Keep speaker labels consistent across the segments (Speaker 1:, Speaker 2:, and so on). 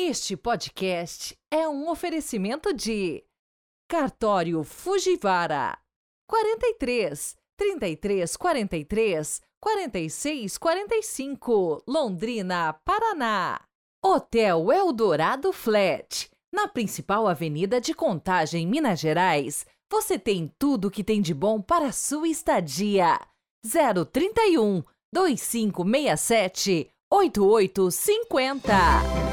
Speaker 1: Este podcast é um oferecimento de Cartório Fujivara 43 33 43 46 45 Londrina, Paraná. Hotel Eldorado Flat, na principal avenida de Contagem, Minas Gerais. Você tem tudo que tem de bom para a sua estadia. 031 2567 8850.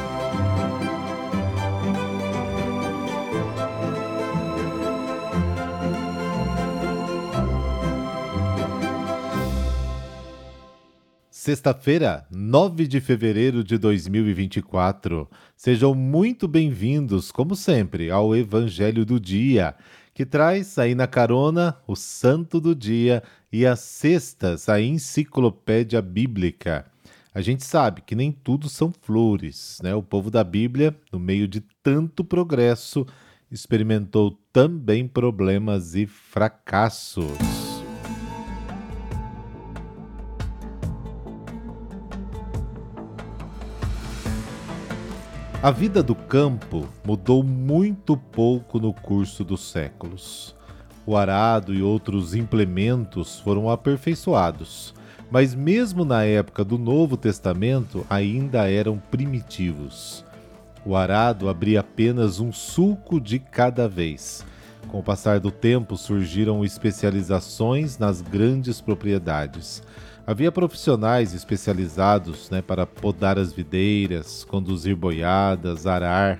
Speaker 2: Sexta-feira, 9 de fevereiro de 2024. Sejam muito bem-vindos, como sempre, ao Evangelho do Dia, que traz aí na carona o Santo do Dia e as sextas, a Enciclopédia Bíblica. A gente sabe que nem tudo são flores, né? O povo da Bíblia, no meio de tanto progresso, experimentou também problemas e fracassos. A vida do campo mudou muito pouco no curso dos séculos. O arado e outros implementos foram aperfeiçoados, mas mesmo na época do Novo Testamento ainda eram primitivos. O arado abria apenas um sulco de cada vez. Com o passar do tempo surgiram especializações nas grandes propriedades Havia profissionais especializados né, para podar as videiras, conduzir boiadas, arar.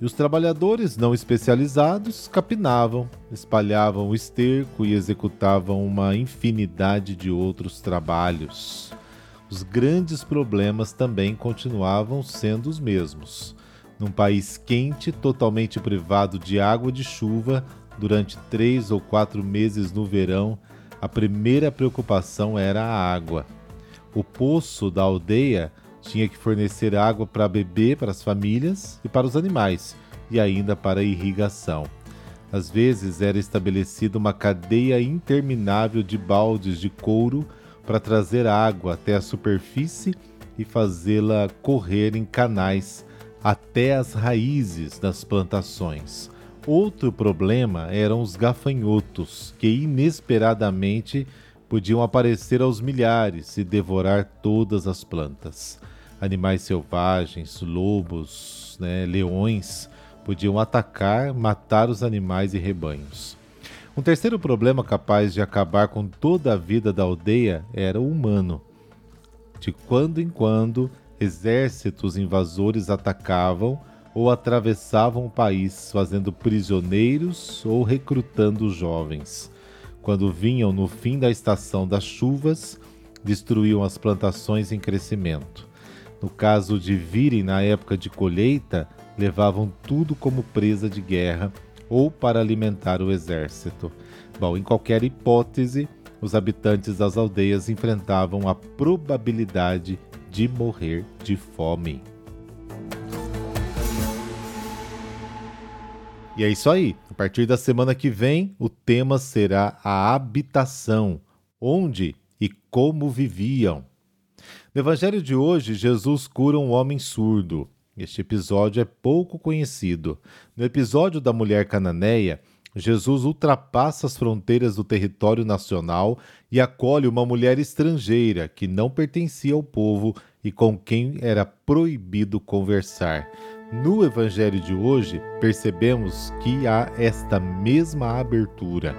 Speaker 2: E os trabalhadores não especializados capinavam, espalhavam o esterco e executavam uma infinidade de outros trabalhos. Os grandes problemas também continuavam sendo os mesmos. Num país quente, totalmente privado de água e de chuva, durante três ou quatro meses no verão, a primeira preocupação era a água. O poço da aldeia tinha que fornecer água para beber para as famílias e para os animais, e ainda para irrigação. Às vezes era estabelecida uma cadeia interminável de baldes de couro para trazer água até a superfície e fazê-la correr em canais até as raízes das plantações. Outro problema eram os gafanhotos, que inesperadamente podiam aparecer aos milhares e devorar todas as plantas. Animais selvagens, lobos, né, leões, podiam atacar, matar os animais e rebanhos. Um terceiro problema capaz de acabar com toda a vida da aldeia era o humano. De quando em quando, exércitos invasores atacavam ou atravessavam o país fazendo prisioneiros ou recrutando jovens. Quando vinham no fim da estação das chuvas, destruíam as plantações em crescimento. No caso de virem na época de colheita, levavam tudo como presa de guerra ou para alimentar o exército. Bom, em qualquer hipótese, os habitantes das aldeias enfrentavam a probabilidade de morrer de fome. E é isso aí. A partir da semana que vem, o tema será a habitação, onde e como viviam. No evangelho de hoje, Jesus cura um homem surdo. Este episódio é pouco conhecido. No episódio da mulher cananeia, Jesus ultrapassa as fronteiras do território nacional e acolhe uma mulher estrangeira que não pertencia ao povo e com quem era proibido conversar. No Evangelho de hoje, percebemos que há esta mesma abertura.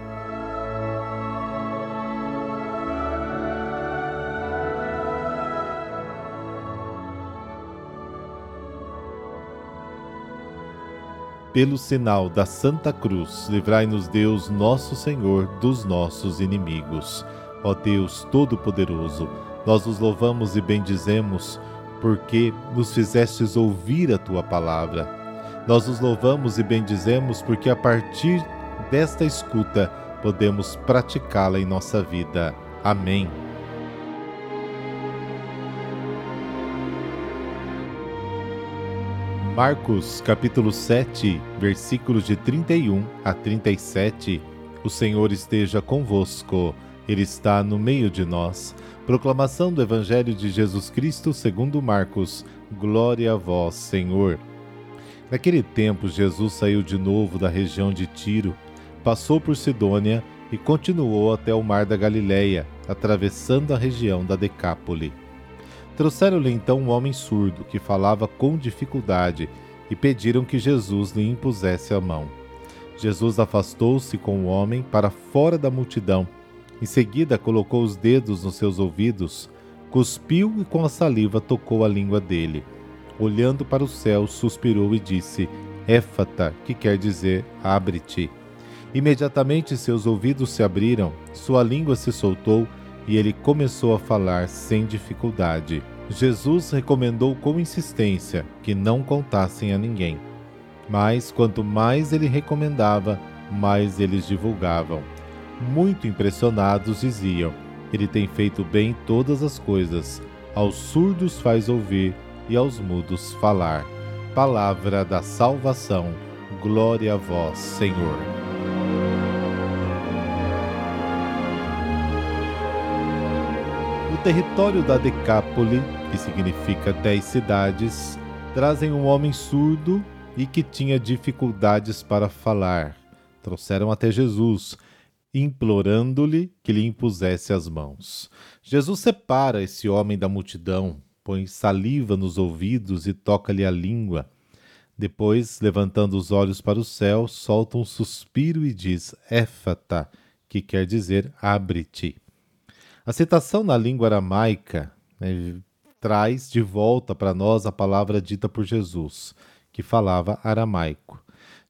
Speaker 2: Pelo sinal da Santa Cruz, livrai-nos Deus, nosso Senhor, dos nossos inimigos. Ó Deus Todo-Poderoso, nós os louvamos e bendizemos porque nos fizestes ouvir a tua palavra. Nós os louvamos e bendizemos porque a partir desta escuta podemos praticá-la em nossa vida. Amém. Marcos capítulo 7, versículos de 31 a 37. O Senhor esteja convosco. Ele está no meio de nós. Proclamação do Evangelho de Jesus Cristo segundo Marcos. Glória a vós, Senhor. Naquele tempo, Jesus saiu de novo da região de Tiro, passou por Sidônia e continuou até o mar da Galileia, atravessando a região da Decápole. Trouxeram-lhe então um homem surdo que falava com dificuldade e pediram que Jesus lhe impusesse a mão. Jesus afastou-se com o homem para fora da multidão. Em seguida, colocou os dedos nos seus ouvidos, cuspiu e com a saliva tocou a língua dele. Olhando para o céu, suspirou e disse: Éfata, que quer dizer abre-te. Imediatamente seus ouvidos se abriram, sua língua se soltou e ele começou a falar sem dificuldade. Jesus recomendou com insistência que não contassem a ninguém. Mas quanto mais ele recomendava, mais eles divulgavam. Muito impressionados diziam: Ele tem feito bem todas as coisas. Aos surdos faz ouvir e aos mudos falar. Palavra da salvação. Glória a vós, Senhor. O território da Decápole, que significa dez cidades, trazem um homem surdo e que tinha dificuldades para falar. Trouxeram até Jesus, implorando-lhe que lhe impusesse as mãos. Jesus separa esse homem da multidão, põe saliva nos ouvidos e toca-lhe a língua. Depois, levantando os olhos para o céu, solta um suspiro e diz: Éfata, que quer dizer abre-te. A citação na língua aramaica né, traz de volta para nós a palavra dita por Jesus que falava aramaico.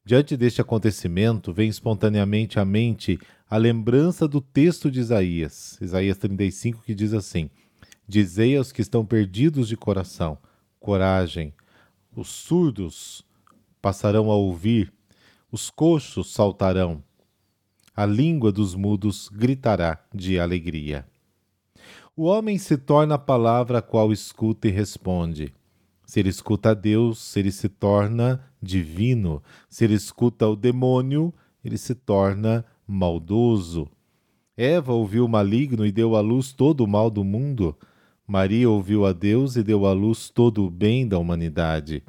Speaker 2: Diante deste acontecimento, vem espontaneamente à mente a lembrança do texto de Isaías, Isaías 35, que diz assim: Dizei aos que estão perdidos de coração, coragem, os surdos passarão a ouvir, os coxos saltarão, a língua dos mudos gritará de alegria. O homem se torna a palavra a qual escuta e responde. Se ele escuta a Deus, ele se torna divino. Se ele escuta o demônio, ele se torna maldoso. Eva ouviu o maligno e deu à luz todo o mal do mundo. Maria ouviu a Deus e deu à luz todo o bem da humanidade.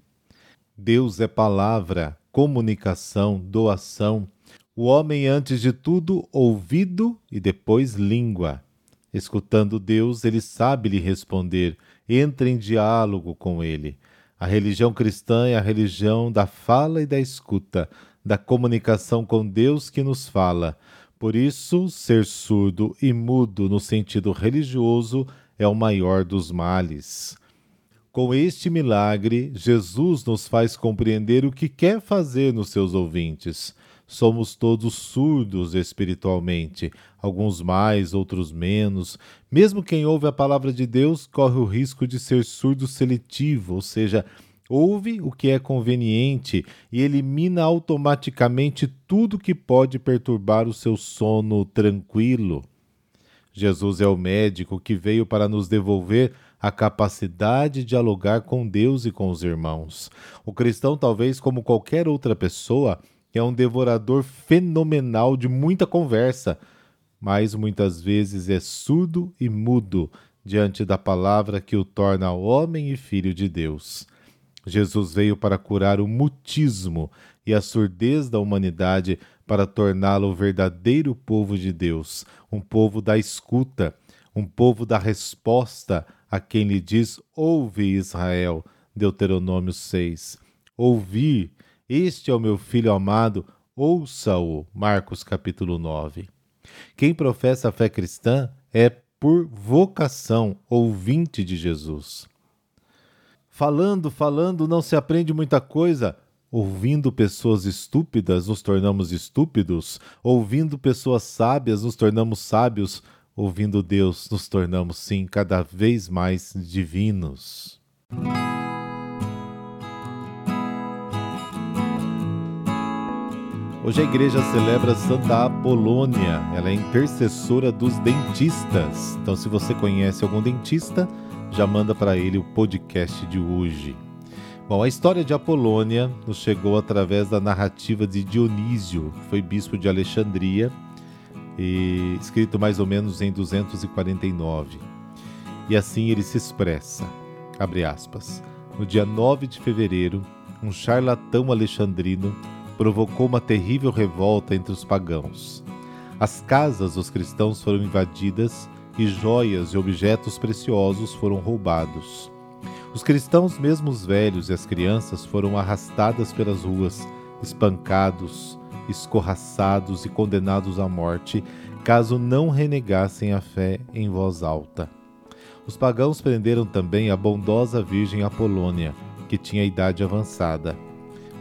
Speaker 2: Deus é palavra, comunicação, doação. O homem, antes de tudo, ouvido e depois língua. Escutando Deus, ele sabe lhe responder, entra em diálogo com ele. A religião cristã é a religião da fala e da escuta, da comunicação com Deus que nos fala. Por isso, ser surdo e mudo no sentido religioso é o maior dos males. Com este milagre, Jesus nos faz compreender o que quer fazer nos seus ouvintes somos todos surdos espiritualmente, alguns mais, outros menos. Mesmo quem ouve a palavra de Deus corre o risco de ser surdo seletivo, ou seja, ouve o que é conveniente e elimina automaticamente tudo que pode perturbar o seu sono tranquilo. Jesus é o médico que veio para nos devolver a capacidade de dialogar com Deus e com os irmãos. O cristão, talvez como qualquer outra pessoa, é um devorador fenomenal de muita conversa, mas muitas vezes é surdo e mudo diante da palavra que o torna homem e filho de Deus. Jesus veio para curar o mutismo e a surdez da humanidade para torná-lo o verdadeiro povo de Deus, um povo da escuta, um povo da resposta a quem lhe diz: Ouve Israel. Deuteronômio 6. Ouvir este é o meu filho amado, ouça-o. Marcos capítulo 9. Quem professa a fé cristã é por vocação ouvinte de Jesus. Falando, falando, não se aprende muita coisa. Ouvindo pessoas estúpidas, nos tornamos estúpidos. Ouvindo pessoas sábias, nos tornamos sábios. Ouvindo Deus, nos tornamos, sim, cada vez mais divinos. Hoje a igreja celebra Santa Apolônia, ela é intercessora dos dentistas. Então, se você conhece algum dentista, já manda para ele o podcast de hoje. Bom, a história de Apolônia nos chegou através da narrativa de Dionísio, que foi bispo de Alexandria, e escrito mais ou menos em 249. E assim ele se expressa, abre aspas, no dia 9 de fevereiro, um charlatão alexandrino provocou uma terrível revolta entre os pagãos. As casas dos cristãos foram invadidas e joias e objetos preciosos foram roubados. Os cristãos, mesmo os velhos e as crianças, foram arrastadas pelas ruas, espancados, escorraçados e condenados à morte, caso não renegassem a fé em voz alta. Os pagãos prenderam também a bondosa Virgem Apolônia, que tinha idade avançada.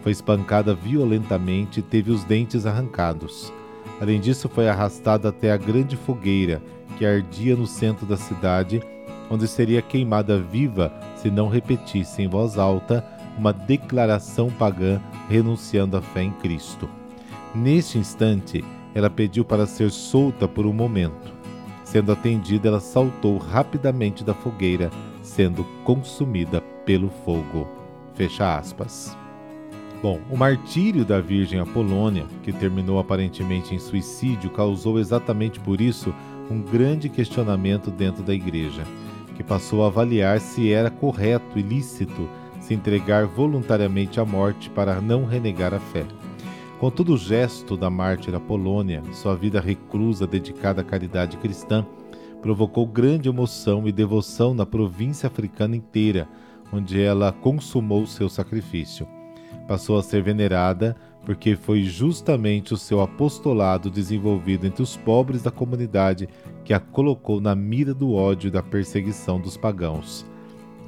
Speaker 2: Foi espancada violentamente e teve os dentes arrancados. Além disso, foi arrastada até a grande fogueira que ardia no centro da cidade, onde seria queimada viva se não repetisse em voz alta uma declaração pagã renunciando à fé em Cristo. Neste instante, ela pediu para ser solta por um momento. Sendo atendida, ela saltou rapidamente da fogueira, sendo consumida pelo fogo. Fecha aspas. Bom, o martírio da Virgem Apolônia, que terminou aparentemente em suicídio, causou exatamente por isso um grande questionamento dentro da igreja, que passou a avaliar se era correto e lícito se entregar voluntariamente à morte para não renegar a fé. Com todo o gesto da mártir Apolônia, sua vida reclusa dedicada à caridade cristã, provocou grande emoção e devoção na província africana inteira, onde ela consumou seu sacrifício. Passou a ser venerada porque foi justamente o seu apostolado desenvolvido entre os pobres da comunidade que a colocou na mira do ódio e da perseguição dos pagãos.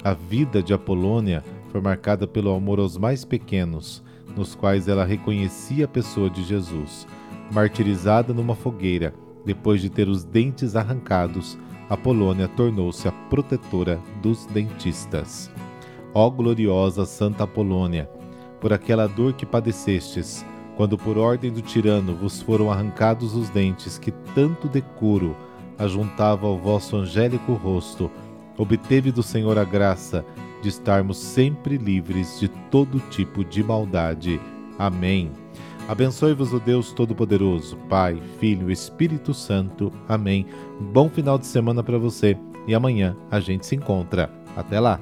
Speaker 2: A vida de Apolônia foi marcada pelo amor aos mais pequenos, nos quais ela reconhecia a pessoa de Jesus. Martirizada numa fogueira, depois de ter os dentes arrancados, Apolônia tornou-se a protetora dos dentistas. Ó gloriosa Santa Apolônia, por aquela dor que padecestes, quando por ordem do tirano vos foram arrancados os dentes que tanto decoro ajuntava ao vosso angélico rosto, obteve do Senhor a graça de estarmos sempre livres de todo tipo de maldade. Amém. Abençoe-vos o Deus Todo-Poderoso, Pai, Filho Espírito Santo. Amém. Bom final de semana para você e amanhã a gente se encontra. Até lá.